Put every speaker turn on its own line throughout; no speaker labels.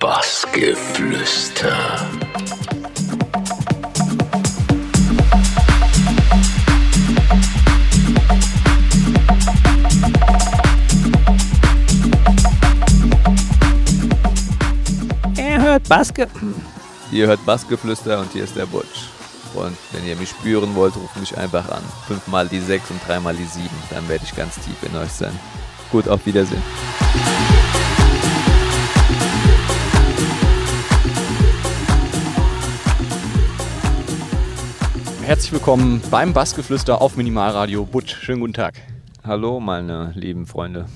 Bassgeflüster.
Er hört Baske.
Ihr hört Bassgeflüster und hier ist der Butch. Und wenn ihr mich spüren wollt, ruft mich einfach an. Fünfmal die sechs und dreimal die sieben. Dann werde ich ganz tief in euch sein. Gut, auf Wiedersehen.
Herzlich willkommen beim Bassgeflüster auf Minimalradio Butch. Schönen guten Tag.
Hallo, meine lieben Freunde.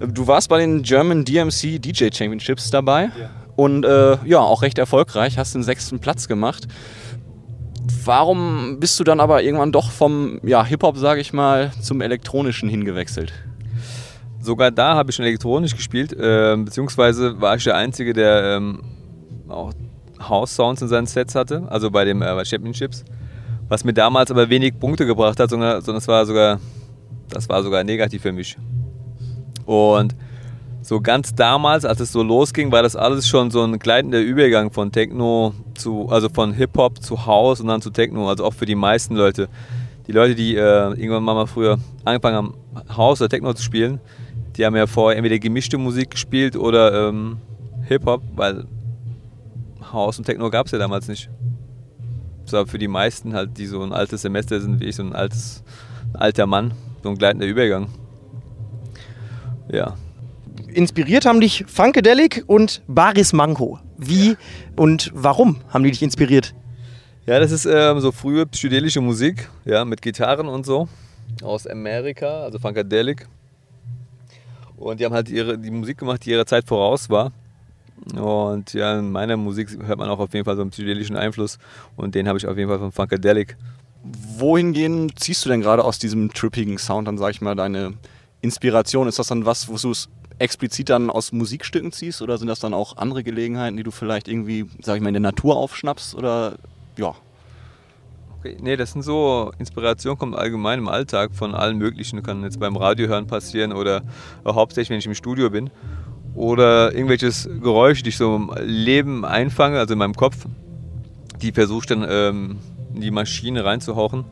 Du warst bei den German DMC DJ Championships dabei und äh, ja, auch recht erfolgreich, hast den sechsten Platz gemacht. Warum bist du dann aber irgendwann doch vom ja, Hip-Hop, sage ich mal, zum elektronischen hingewechselt?
Sogar da habe ich schon elektronisch gespielt, äh, beziehungsweise war ich der Einzige, der ähm, auch House-Sounds in seinen Sets hatte, also bei den äh, Championships. Was mir damals aber wenig Punkte gebracht hat, sondern, sondern es war sogar, das war sogar negativ für mich. Und so ganz damals, als es so losging, war das alles schon so ein gleitender Übergang von Techno zu, also von Hip-Hop zu House und dann zu Techno, also auch für die meisten Leute. Die Leute, die äh, irgendwann mal früher angefangen haben, House oder Techno zu spielen, die haben ja vorher entweder gemischte Musik gespielt oder ähm, Hip-Hop, weil House und Techno gab es ja damals nicht. Das war für die meisten halt, die so ein altes Semester sind, wie ich, so ein altes, ein alter Mann, so ein gleitender Übergang. Ja,
Inspiriert haben dich Funkadelic und Baris Manko. Wie und warum haben die dich inspiriert?
Ja, das ist ähm, so frühe psychedelische Musik, ja, mit Gitarren und so. Aus Amerika, also Funkadelic. Und die haben halt ihre, die Musik gemacht, die ihrer Zeit voraus war. Und ja, in meiner Musik hört man auch auf jeden Fall so einen psychedelischen Einfluss. Und den habe ich auf jeden Fall von Funkadelic.
Wohingehend ziehst du denn gerade aus diesem trippigen Sound dann, sag ich mal, deine Inspiration? Ist das dann was, wo du es explizit dann aus Musikstücken ziehst oder sind das dann auch andere Gelegenheiten, die du vielleicht irgendwie, sag ich mal, in der Natur aufschnappst oder ja?
Okay, nee, das sind so, Inspiration kommt allgemein im Alltag von allen möglichen. Kann jetzt beim Radio hören passieren oder hauptsächlich, wenn ich im Studio bin. Oder irgendwelches Geräusch, die ich so im Leben einfange, also in meinem Kopf. Die versuche ich dann ähm, in die Maschine reinzuhauchen.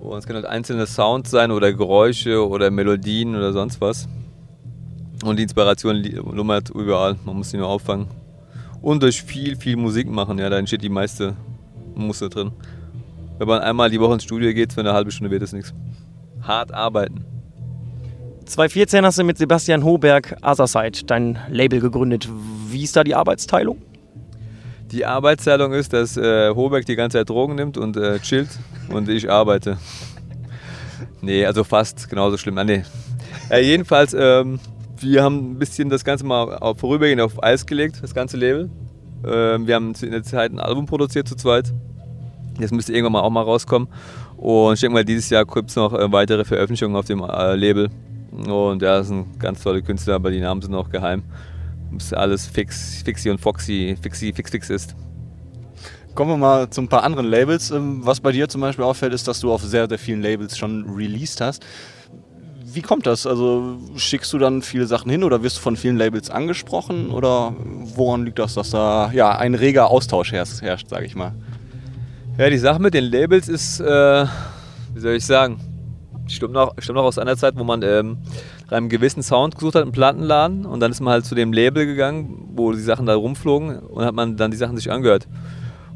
Und es können halt einzelne Sounds sein oder Geräusche oder Melodien oder sonst was. Und die Inspiration lummert überall, man muss sie nur auffangen. Und durch viel, viel Musik machen, ja, da entsteht die meiste Muster drin. Wenn man einmal die Woche ins Studio geht, für eine halbe Stunde wird das nichts. Hart arbeiten.
2014 hast du mit Sebastian Hoberg Otherside dein Label gegründet. Wie ist da die Arbeitsteilung?
Die Arbeitsteilung ist, dass äh, Hoberg die ganze Zeit Drogen nimmt und äh, chillt und ich arbeite. Nee, also fast genauso schlimm. Ah, nee. Äh, jedenfalls, ähm, wir haben ein bisschen das Ganze mal auf, vorübergehend auf Eis gelegt, das ganze Label. Ähm, wir haben in der Zeit ein Album produziert zu zweit. Das müsste irgendwann mal auch mal rauskommen. Und ich denke mal, dieses Jahr gibt es noch äh, weitere Veröffentlichungen auf dem äh, Label. Und ja, das sind ganz tolle Künstler, aber die Namen sind noch geheim. Bis alles fix, fixi und foxy, fixi, fix, fix ist.
Kommen wir mal zu ein paar anderen Labels. Ähm, Was bei dir zum Beispiel auffällt, ist, dass du auf sehr, sehr vielen Labels schon released hast. Wie kommt das? Also schickst du dann viele Sachen hin oder wirst du von vielen Labels angesprochen? Oder woran liegt das, dass da ja, ein reger Austausch herrscht, herrscht sage ich mal?
Ja, die Sache mit den Labels ist, äh, wie soll ich sagen, stimmt noch, stimmt noch aus einer Zeit, wo man ähm, nach einem gewissen Sound gesucht hat, einen Plattenladen und dann ist man halt zu dem Label gegangen, wo die Sachen da rumflogen und hat man dann die Sachen sich angehört.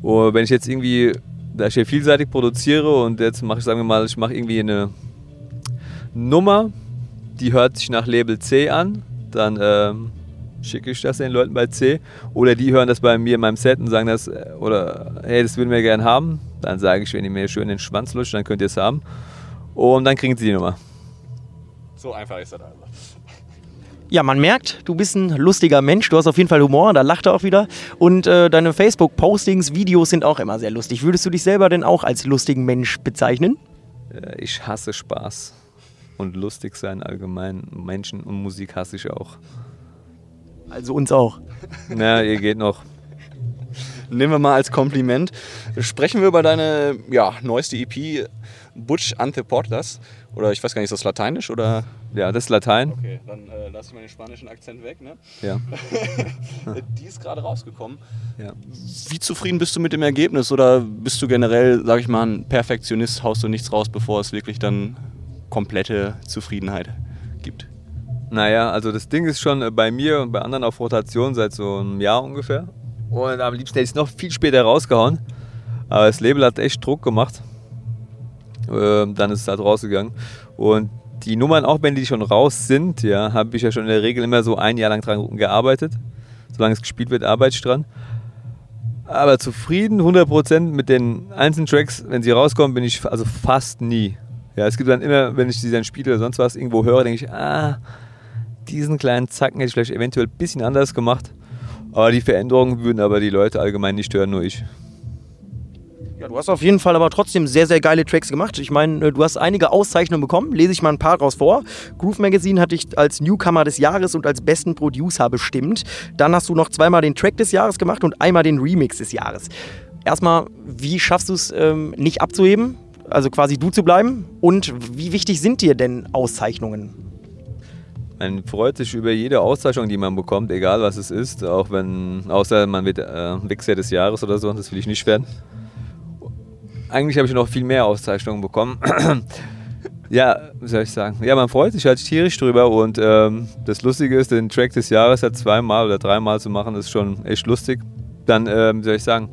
Und wenn ich jetzt irgendwie, da ich ja vielseitig produziere und jetzt mache ich, sagen wir mal, ich mache irgendwie eine Nummer, die hört sich nach Label C an, dann ähm, schicke ich das den Leuten bei C. Oder die hören das bei mir in meinem Set und sagen das, äh, oder hey, das würden wir gerne haben. Dann sage ich, wenn ihr mir schön den Schwanz lutscht, dann könnt ihr es haben. Und dann kriegen sie die Nummer.
So einfach ist das also.
Ja, man merkt, du bist ein lustiger Mensch. Du hast auf jeden Fall Humor, da lacht er auch wieder. Und äh, deine Facebook-Postings, Videos sind auch immer sehr lustig. Würdest du dich selber denn auch als lustigen Mensch bezeichnen?
Äh, Ich hasse Spaß und lustig sein allgemein. Menschen und Musik hasse ich auch.
Also uns auch.
Na, ihr geht noch.
Nehmen wir mal als Kompliment. Sprechen wir über deine ja, neueste EP, Butch Ante Portas. Oder ich weiß gar nicht, ist das Lateinisch oder?
Ja, das ist Latein.
Okay, dann äh, lasse ich mal den spanischen Akzent weg. Ne?
Ja.
Die ist gerade rausgekommen.
ja.
Wie zufrieden bist du mit dem Ergebnis oder bist du generell, sag ich mal, ein Perfektionist, haust du nichts raus, bevor es wirklich dann komplette Zufriedenheit gibt?
Naja, also das Ding ist schon äh, bei mir und bei anderen auf Rotation seit so einem Jahr ungefähr. Und am liebsten hätte ich es noch viel später rausgehauen. Aber das Label hat echt Druck gemacht. Ähm, dann ist es halt rausgegangen. Und die Nummern, auch wenn die schon raus sind, ja, habe ich ja schon in der Regel immer so ein Jahr lang dran gearbeitet. Solange es gespielt wird, arbeite ich dran. Aber zufrieden, 100% mit den einzelnen Tracks, wenn sie rauskommen, bin ich also fast nie. Ja, es gibt dann immer, wenn ich sie dann spiele oder sonst was irgendwo höre, denke ich, ah, diesen kleinen Zacken hätte ich vielleicht eventuell ein bisschen anders gemacht. Aber die Veränderungen würden aber die Leute allgemein nicht hören, nur ich.
Ja, du hast auf jeden Fall aber trotzdem sehr, sehr geile Tracks gemacht. Ich meine, äh, du hast einige Auszeichnungen bekommen. Lese ich mal ein paar draus vor. Groove Magazine hat dich als Newcomer des Jahres und als besten Producer bestimmt. Dann hast du noch zweimal den Track des Jahres gemacht und einmal den Remix des Jahres. Erstmal, wie schaffst du es ähm, nicht abzuheben? Also quasi du zu bleiben? Und wie wichtig sind dir denn Auszeichnungen?
Man freut sich über jede Auszeichnung, die man bekommt, egal was es ist, auch wenn, außer man wird äh, Wichser des Jahres oder so, das will ich nicht werden. Eigentlich habe ich noch viel mehr Auszeichnungen bekommen. ja, wie soll ich sagen? Ja, man freut sich halt tierisch drüber und ähm, das Lustige ist, den Track des Jahres halt zweimal oder dreimal zu machen, ist schon echt lustig. Dann, ähm, wie soll ich sagen,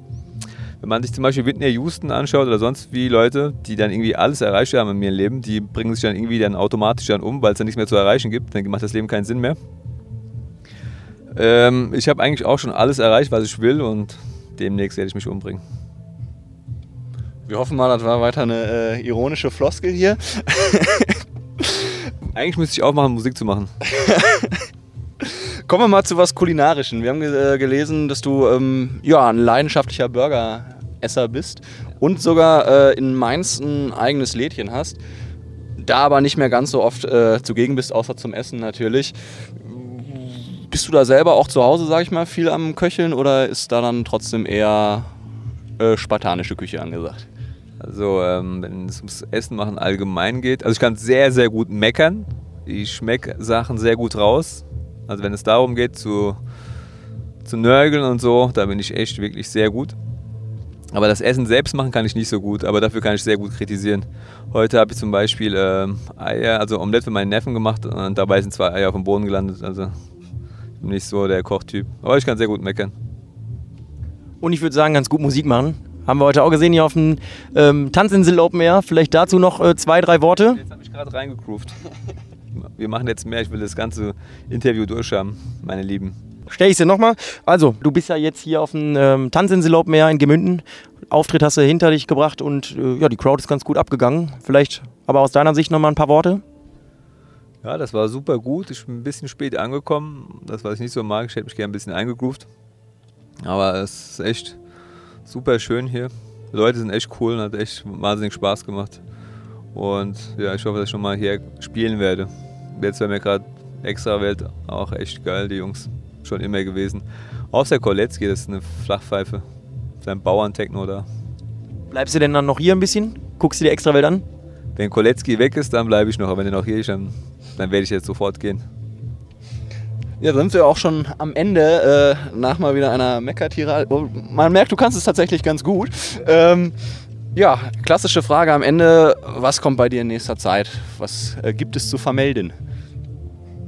wenn man sich zum Beispiel Whitney Houston anschaut oder sonst wie Leute, die dann irgendwie alles erreicht haben in ihrem Leben, die bringen sich dann irgendwie dann automatisch dann um, weil es dann nichts mehr zu erreichen gibt, dann macht das Leben keinen Sinn mehr. Ähm, ich habe eigentlich auch schon alles erreicht, was ich will und demnächst werde ich mich umbringen.
Wir hoffen mal, das war weiter eine äh, ironische Floskel hier.
Eigentlich müsste ich auch machen, Musik zu machen.
Kommen wir mal zu was Kulinarischen. Wir haben ge äh, gelesen, dass du ähm, ja, ein leidenschaftlicher Burgeresser bist und sogar äh, in Mainz ein eigenes Lädchen hast. Da aber nicht mehr ganz so oft äh, zugegen bist, außer zum Essen natürlich. Bist du da selber auch zu Hause, sag ich mal, viel am Köcheln oder ist da dann trotzdem eher äh, spartanische Küche angesagt?
Also, ähm, wenn es ums Essen machen allgemein geht, also ich kann sehr, sehr gut meckern. Ich schmecke Sachen sehr gut raus. Also, wenn es darum geht, zu, zu nörgeln und so, da bin ich echt wirklich sehr gut. Aber das Essen selbst machen kann ich nicht so gut, aber dafür kann ich sehr gut kritisieren. Heute habe ich zum Beispiel ähm, Eier, also Omelette für meinen Neffen gemacht und dabei sind zwei Eier auf dem Boden gelandet. Also, ich bin nicht so der Kochtyp. Aber ich kann sehr gut meckern.
Und ich würde sagen, ganz gut Musik machen. Haben wir heute auch gesehen hier auf dem ähm, Tanzinsel Open Air. Vielleicht dazu noch äh, zwei, drei Worte.
Jetzt habe ich gerade reingegroovt. Wir machen jetzt mehr, ich will das ganze Interview durchhaben, meine Lieben.
Stell ich dir nochmal. Also, du bist ja jetzt hier auf dem ähm, Tanzinsel Open Air in Gemünden. Auftritt hast du hinter dich gebracht und äh, ja, die Crowd ist ganz gut abgegangen. Vielleicht aber aus deiner Sicht nochmal ein paar Worte.
Ja, das war super gut. Ich bin ein bisschen spät angekommen. Das, was ich nicht so mag, ich hätte mich gerne ein bisschen eingegroovt. Aber es ist echt super schön hier. Die Leute sind echt cool und hat echt wahnsinnig Spaß gemacht. Und ja, ich hoffe, dass ich schon mal hier spielen werde. Jetzt wäre mir gerade extra Welt auch echt geil, die Jungs. Schon immer gewesen. Außer Koletzki, das ist eine Flachpfeife. Sein Bauerntechno da.
Bleibst du denn dann noch hier ein bisschen? Guckst du dir extra Welt an?
Wenn Koletzki weg ist, dann bleibe ich noch. Aber wenn er noch hier ist, dann, dann werde ich jetzt sofort gehen.
Ja, sind wir auch schon am Ende, äh, nach mal wieder einer Meckertirade. Oh, Man merkt, du kannst es tatsächlich ganz gut. Ähm, ja, klassische Frage am Ende. Was kommt bei dir in nächster Zeit? Was äh, gibt es zu vermelden?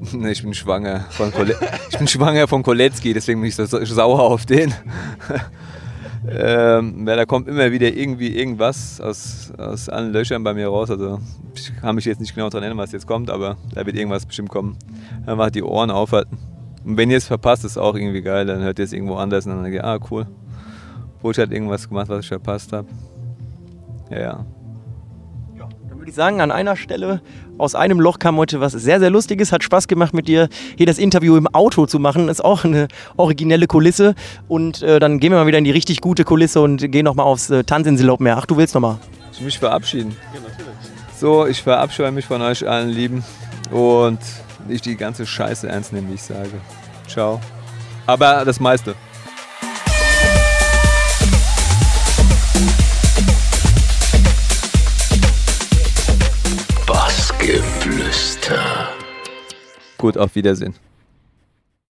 Ich bin schwanger von, Kole ich bin schwanger von Koletzki, deswegen bin ich so sauer auf den. ähm, ja, da kommt immer wieder irgendwie irgendwas aus, aus allen Löchern bei mir raus. Also ich kann mich jetzt nicht genau daran erinnern, was jetzt kommt, aber da wird irgendwas bestimmt kommen. Einfach die Ohren aufhalten. Und wenn ihr es verpasst, ist auch irgendwie geil. Dann hört ihr es irgendwo anders und dann denkt ihr, ah cool. Bush hat irgendwas gemacht, was ich verpasst habe. Ja, ja.
Würde ich sagen, an einer Stelle aus einem Loch kam heute was sehr, sehr Lustiges. Hat Spaß gemacht mit dir, hier das Interview im Auto zu machen. Ist auch eine originelle Kulisse. Und äh, dann gehen wir mal wieder in die richtig gute Kulisse und gehen nochmal aufs äh, Tanzinsel Open Air. Ach, du willst nochmal?
Ich will mich verabschieden. So, ich verabscheue mich von euch allen Lieben und nicht die ganze Scheiße ernst nehmen, wie ich sage. Ciao. Aber das meiste. Gut, auf Wiedersehen.